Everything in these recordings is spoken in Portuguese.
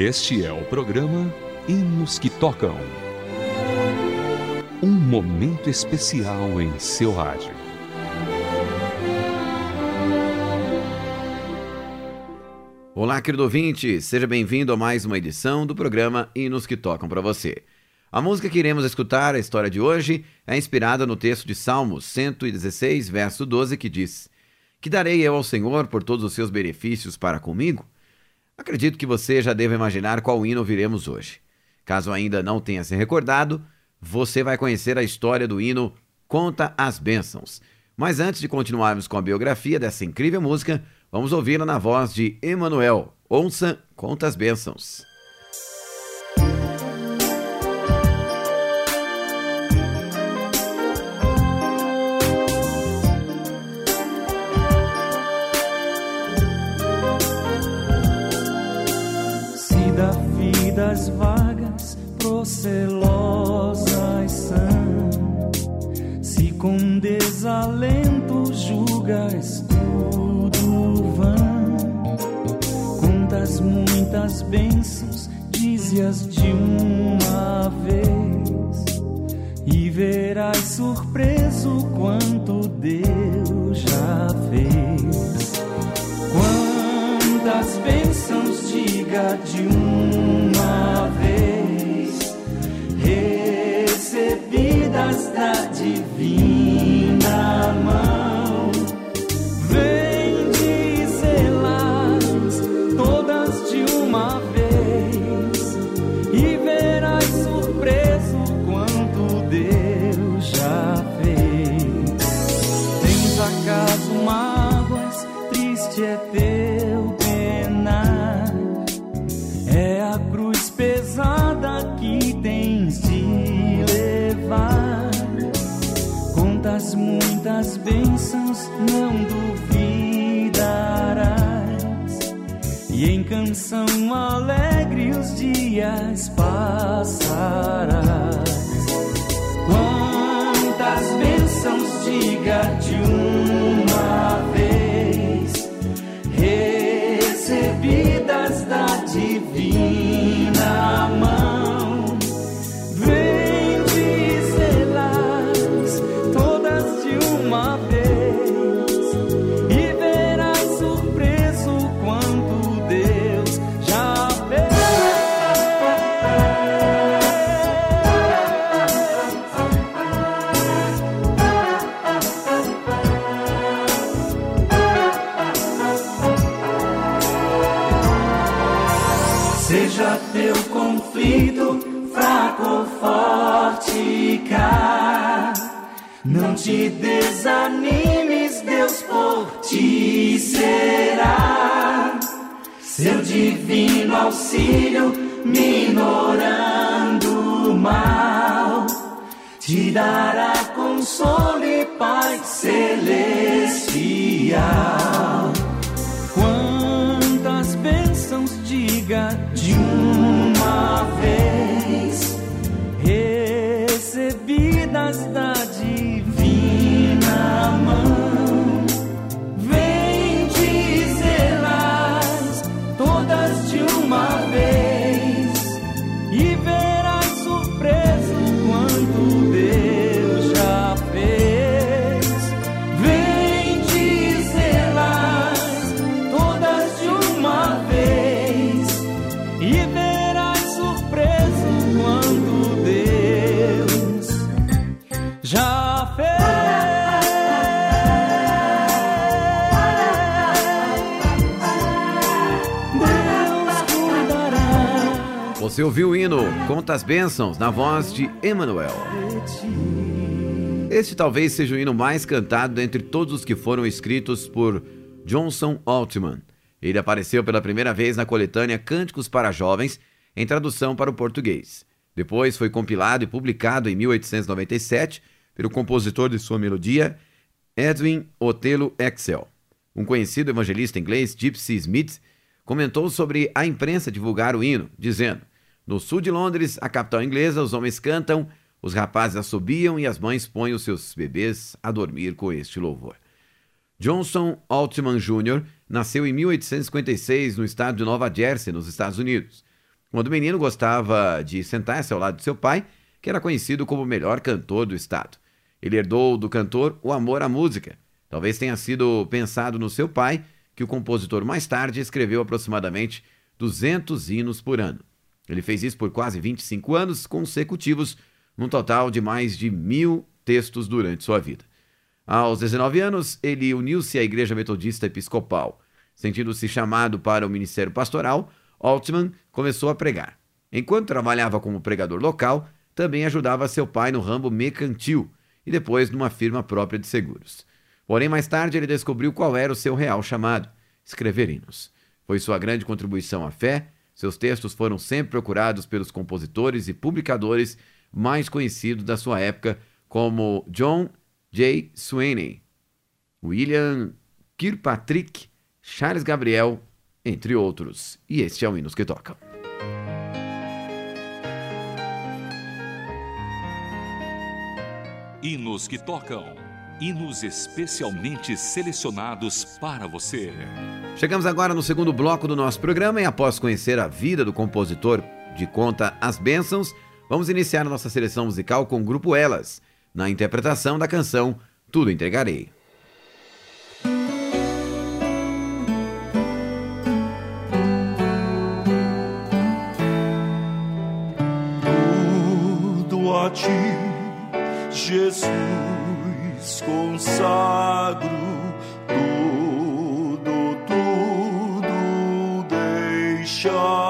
Este é o programa Hinos que Tocam. Um momento especial em seu rádio. Olá, querido ouvinte, seja bem-vindo a mais uma edição do programa Hinos que Tocam para você. A música que iremos escutar, a história de hoje, é inspirada no texto de Salmos 116, verso 12, que diz: Que darei eu ao Senhor por todos os seus benefícios para comigo? Acredito que você já deve imaginar qual hino ouviremos hoje. Caso ainda não tenha se recordado, você vai conhecer a história do hino Conta as Bênçãos. Mas antes de continuarmos com a biografia dessa incrível música, vamos ouvi-la na voz de Emanuel. Ouça Conta as Bênçãos. Julgas tudo vão, contas muitas bênçãos, dize-as de uma vez, e verás surpreso quanto Deus já fez. Quantas bênçãos diga de uma vez, recebidas da divina Seu divino auxílio, minorando o mal, te dará consolo e paz celestial. Quantas bênçãos diga de uma vez, recebidas da ouviu o hino Conta as Bênçãos na voz de ti. Este talvez seja o hino mais cantado dentre todos os que foram escritos por Johnson Altman. Ele apareceu pela primeira vez na coletânea Cânticos para Jovens, em tradução para o português. Depois foi compilado e publicado em 1897 pelo compositor de sua melodia, Edwin Otelo Excel. Um conhecido evangelista inglês, Gypsy Smith, comentou sobre a imprensa divulgar o hino, dizendo: No sul de Londres, a capital inglesa, os homens cantam, os rapazes assobiam e as mães põem os seus bebês a dormir com este louvor. Johnson Altman Jr. nasceu em 1856 no estado de Nova Jersey, nos Estados Unidos. Quando menino, gostava de sentar-se ao lado de seu pai, que era conhecido como o melhor cantor do estado. Ele herdou do cantor o amor à música. Talvez tenha sido pensado no seu pai que o compositor mais tarde escreveu aproximadamente 200 hinos por ano. Ele fez isso por quase 25 anos consecutivos, num total de mais de mil textos durante sua vida. Aos 19 anos, ele uniu-se à Igreja Metodista Episcopal. Sentindo-se chamado para o ministério pastoral, Altman começou a pregar. Enquanto trabalhava como pregador local, também ajudava seu pai no ramo mercantil e depois numa firma própria de seguros. Porém, mais tarde ele descobriu qual era o seu real chamado: escrever hinos. Foi sua grande contribuição à fé. Seus textos foram sempre procurados pelos compositores e publicadores mais conhecidos da sua época, como John J. Sweeney, William Kirkpatrick, Charles Gabriel, entre outros. E este é o Hinos que Tocam. Hinos que tocam. Hinos especialmente selecionados para você. Chegamos agora no segundo bloco do nosso programa e após conhecer a vida do compositor de conta As Bênçãos, vamos iniciar a nossa seleção musical com o grupo Elas, na interpretação da canção Tudo Entregarei. Tudo a ti, Jesus, consagro. Tudo, tudo deixarei.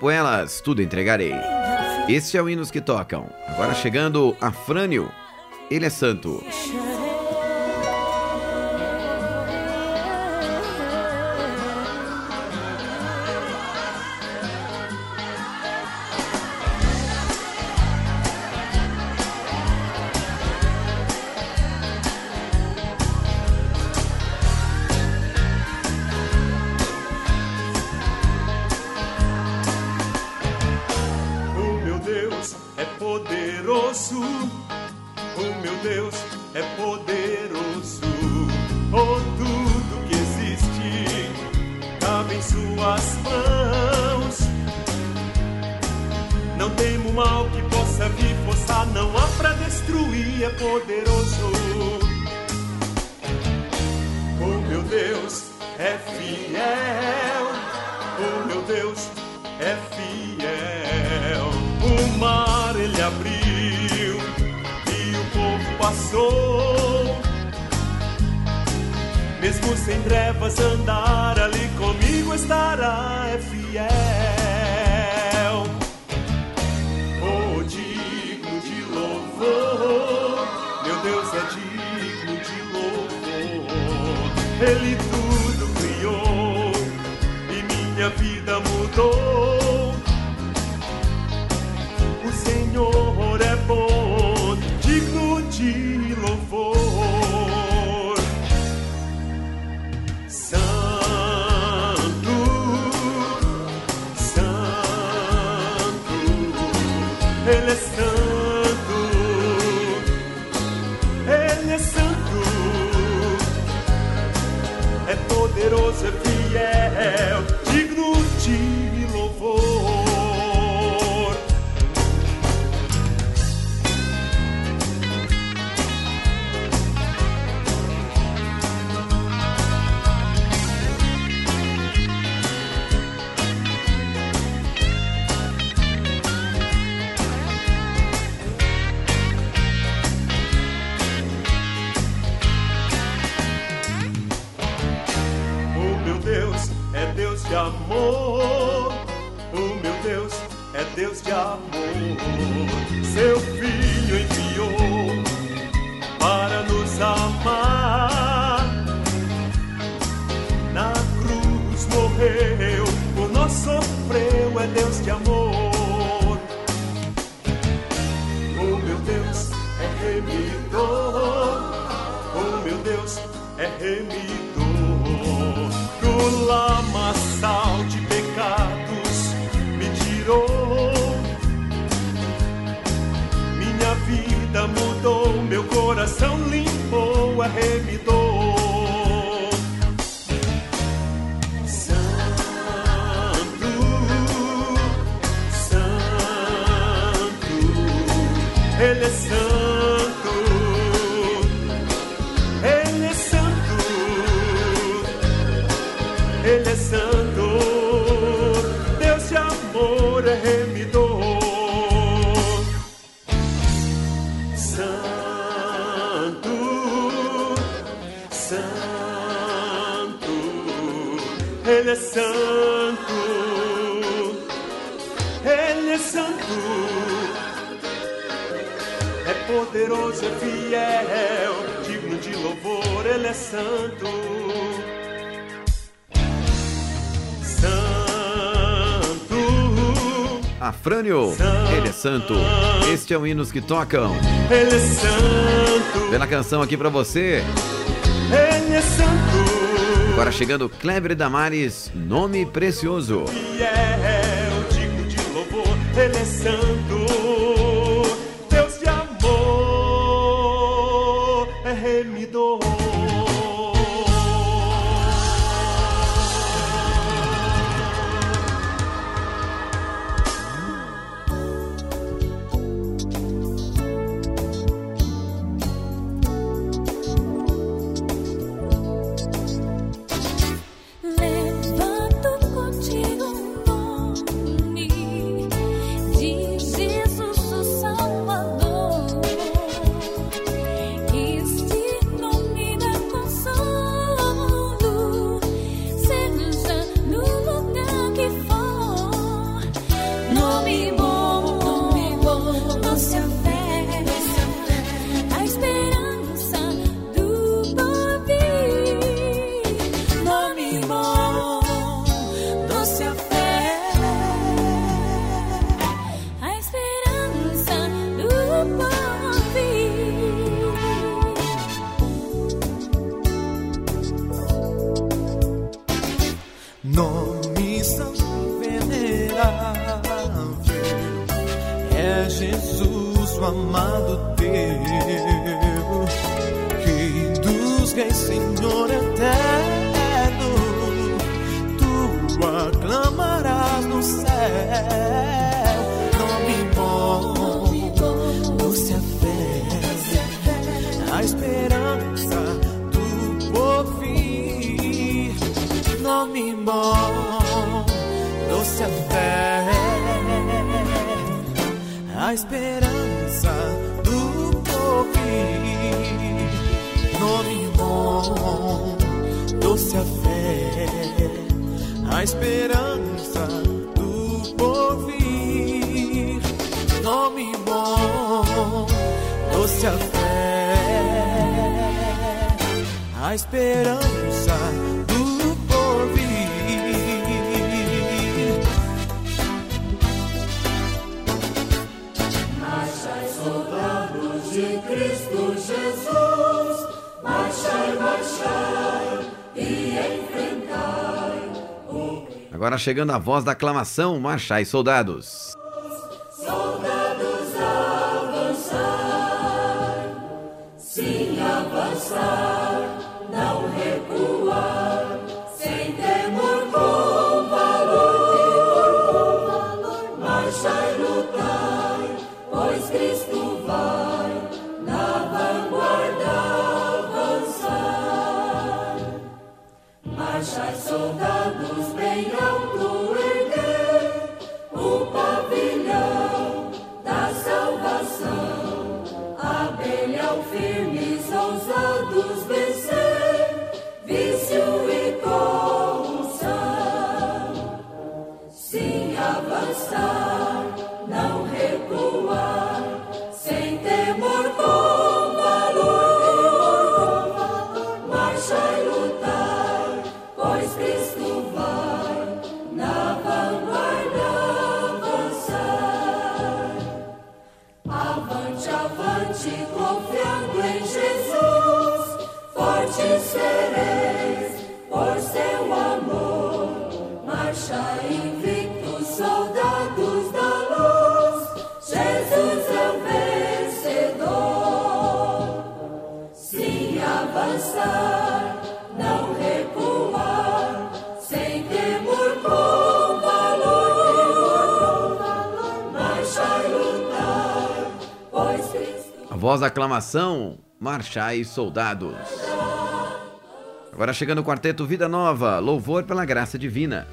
com elas, tudo entregarei. Este é o Hinos que Tocam. Agora chegando Afrânio, ele é santo. poderoso, o meu Deus é poderoso. Oh, tudo que existe cabe em Suas mãos. Não temo mal que possa vir força, não há pra destruir, é poderoso. Oh, meu Deus é fiel, oh, meu Deus é fiel. O mar ele abriu sou. Mesmo sem trevas andar ali comigo estará é fiel. Oh, digno de louvor, meu Deus é digno de louvor. Ele tudo criou e minha vida mudou. poderoso é fiel. Deus de amor, seu filho enviou para nos amar. Na cruz morreu, por nós sofreu, é Deus de amor. Oh meu Deus, é remidor. Oh meu Deus, é remidor do lado coração limpou, arremidou. Santo, Santo, Ele é Santo. É fiel, digno de louvor, ele é santo. Santo. Afrânio, ele é santo. Este é o Hinos que Tocam. Ele é santo. Pela canção aqui para você. Ele é santo. Agora chegando Kleber Damares, nome precioso. Fiel, digno de louvor, ele é santo. A fé a esperança do porvir. Nome bom, doce a fé, a esperança do porvir. Nome bom, doce a fé, a esperança do Agora chegando a voz da aclamação, marchai soldados. Firmes ousados vencer, voz da aclamação, marchai soldados. Agora chegando o quarteto Vida Nova, louvor pela graça divina.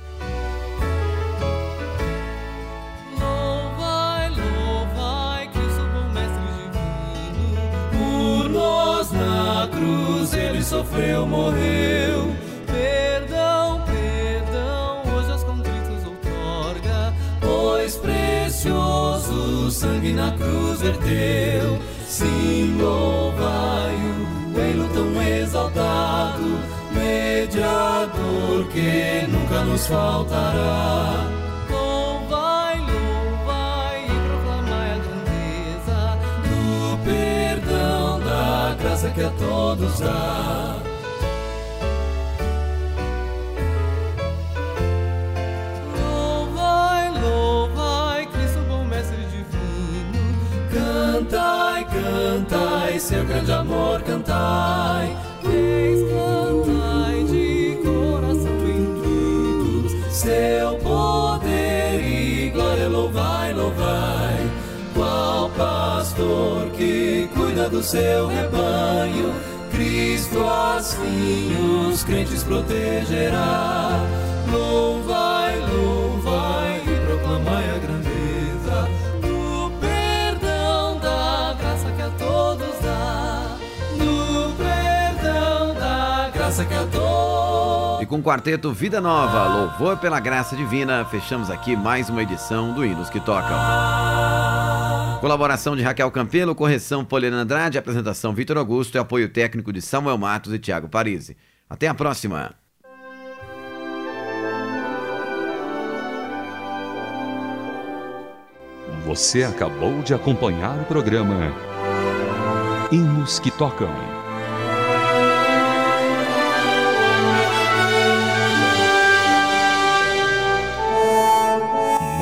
Louvai, louvai, Cristo bom mestre divino. Por nós na cruz ele sofreu, morreu. Perdão, perdão, hoje aos contritos outorga. Pois precioso sangue na cruz verteu. Sim, louvai-o, ele tão exaltado. Mediador que nunca nos faltará. Louvai, louvai e proclamai a grandeza do perdão, da graça que a todos dá. Do seu rebanho. Cristo assim os crentes protegerá. Louvai, com o quarteto Vida Nova, louvor pela graça divina, fechamos aqui mais uma edição do Hinos que Tocam. Colaboração de Raquel Campelo, correção Poliana Andrade, apresentação Vitor Augusto e apoio técnico de Samuel Matos e Tiago Parisi. Até a próxima! Você acabou de acompanhar o programa Hinos que Tocam.